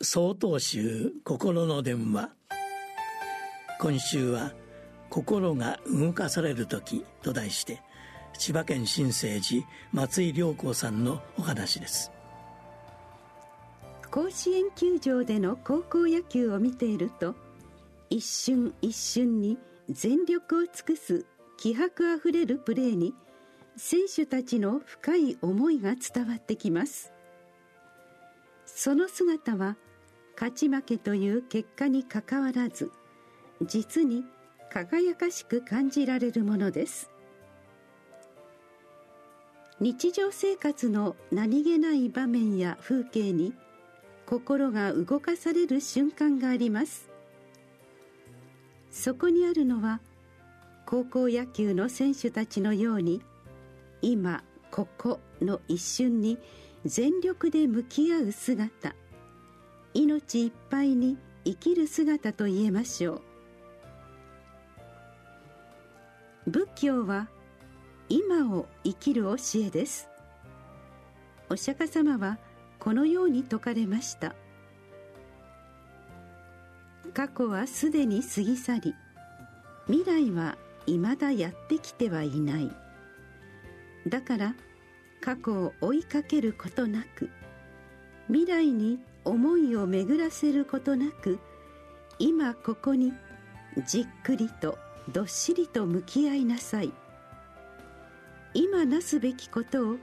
総統集心の電話。今週は「心が動かされる時」と題して千葉県新生寺松井良子さんのお話です。甲子園球場での高校野球を見ていると一瞬一瞬に全力を尽くす気迫あふれるプレーに選手たちの深い思いが伝わってきます。その姿は勝ち負けという結果にかかわらず実に輝かしく感じられるものです。日常生活の何気ない場面や風景に心が動かされる瞬間があります。そこにあるのは高校野球の選手たちのように今ここの一瞬に全力で向き合う姿。命いっぱいに生きる姿と言えましょう。仏教は今を生きる教えです。お釈迦様はこのように説かれました。過去はすでに過ぎ去り未来は未だやってきてはいない。だから過去を追いかけることなく未来に思いを巡らせることなく今ここにじっくりとどっしりと向き合いなさい。今なすべきことを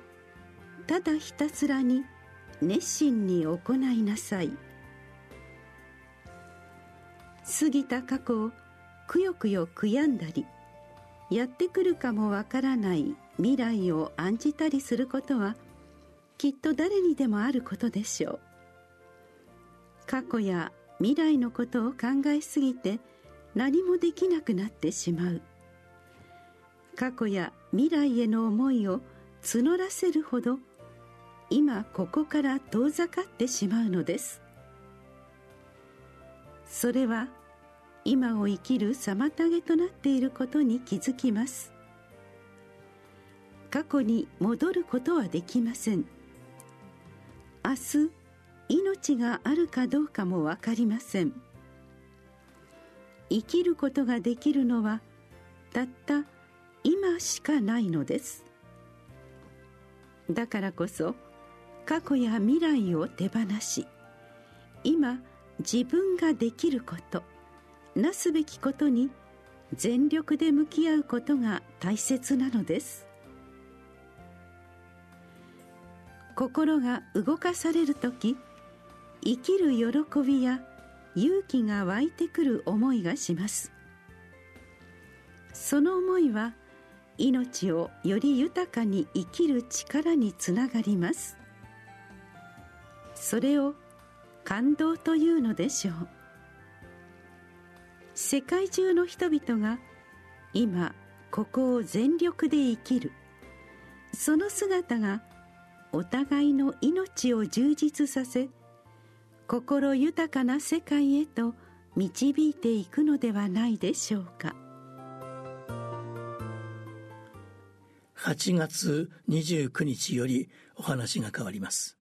ただひたすらに熱心に行いなさい。過ぎた過去をくよくよ悔やんだりやってくるかもわからない未来を案じたりすることはきっと誰にでもあることでしょう。過去や未来のことを考えすぎて何もできなくなってしまう。過去や未来への思いを募らせるほど今ここから遠ざかってしまうのです。それは今を生きる妨げとなっていることに気づきます。過去に戻ることはできません。明日命があるかどうかも分かりません。生きることができるのはたった今しかないのです。だからこそ過去や未来を手放し今自分ができることなすべきことに全力で向き合うことが大切なのです。心が動かされる時生きる喜びや勇気が湧いてくる思いがします。その思いは命をより豊かに生きる力につながります。それを感動というのでしょう。世界中の人々が今ここを全力で生きる。その姿がお互いの命を充実させ心豊かな世界へと導いていくのではないでしょうか。8月29日よりお話が変わります。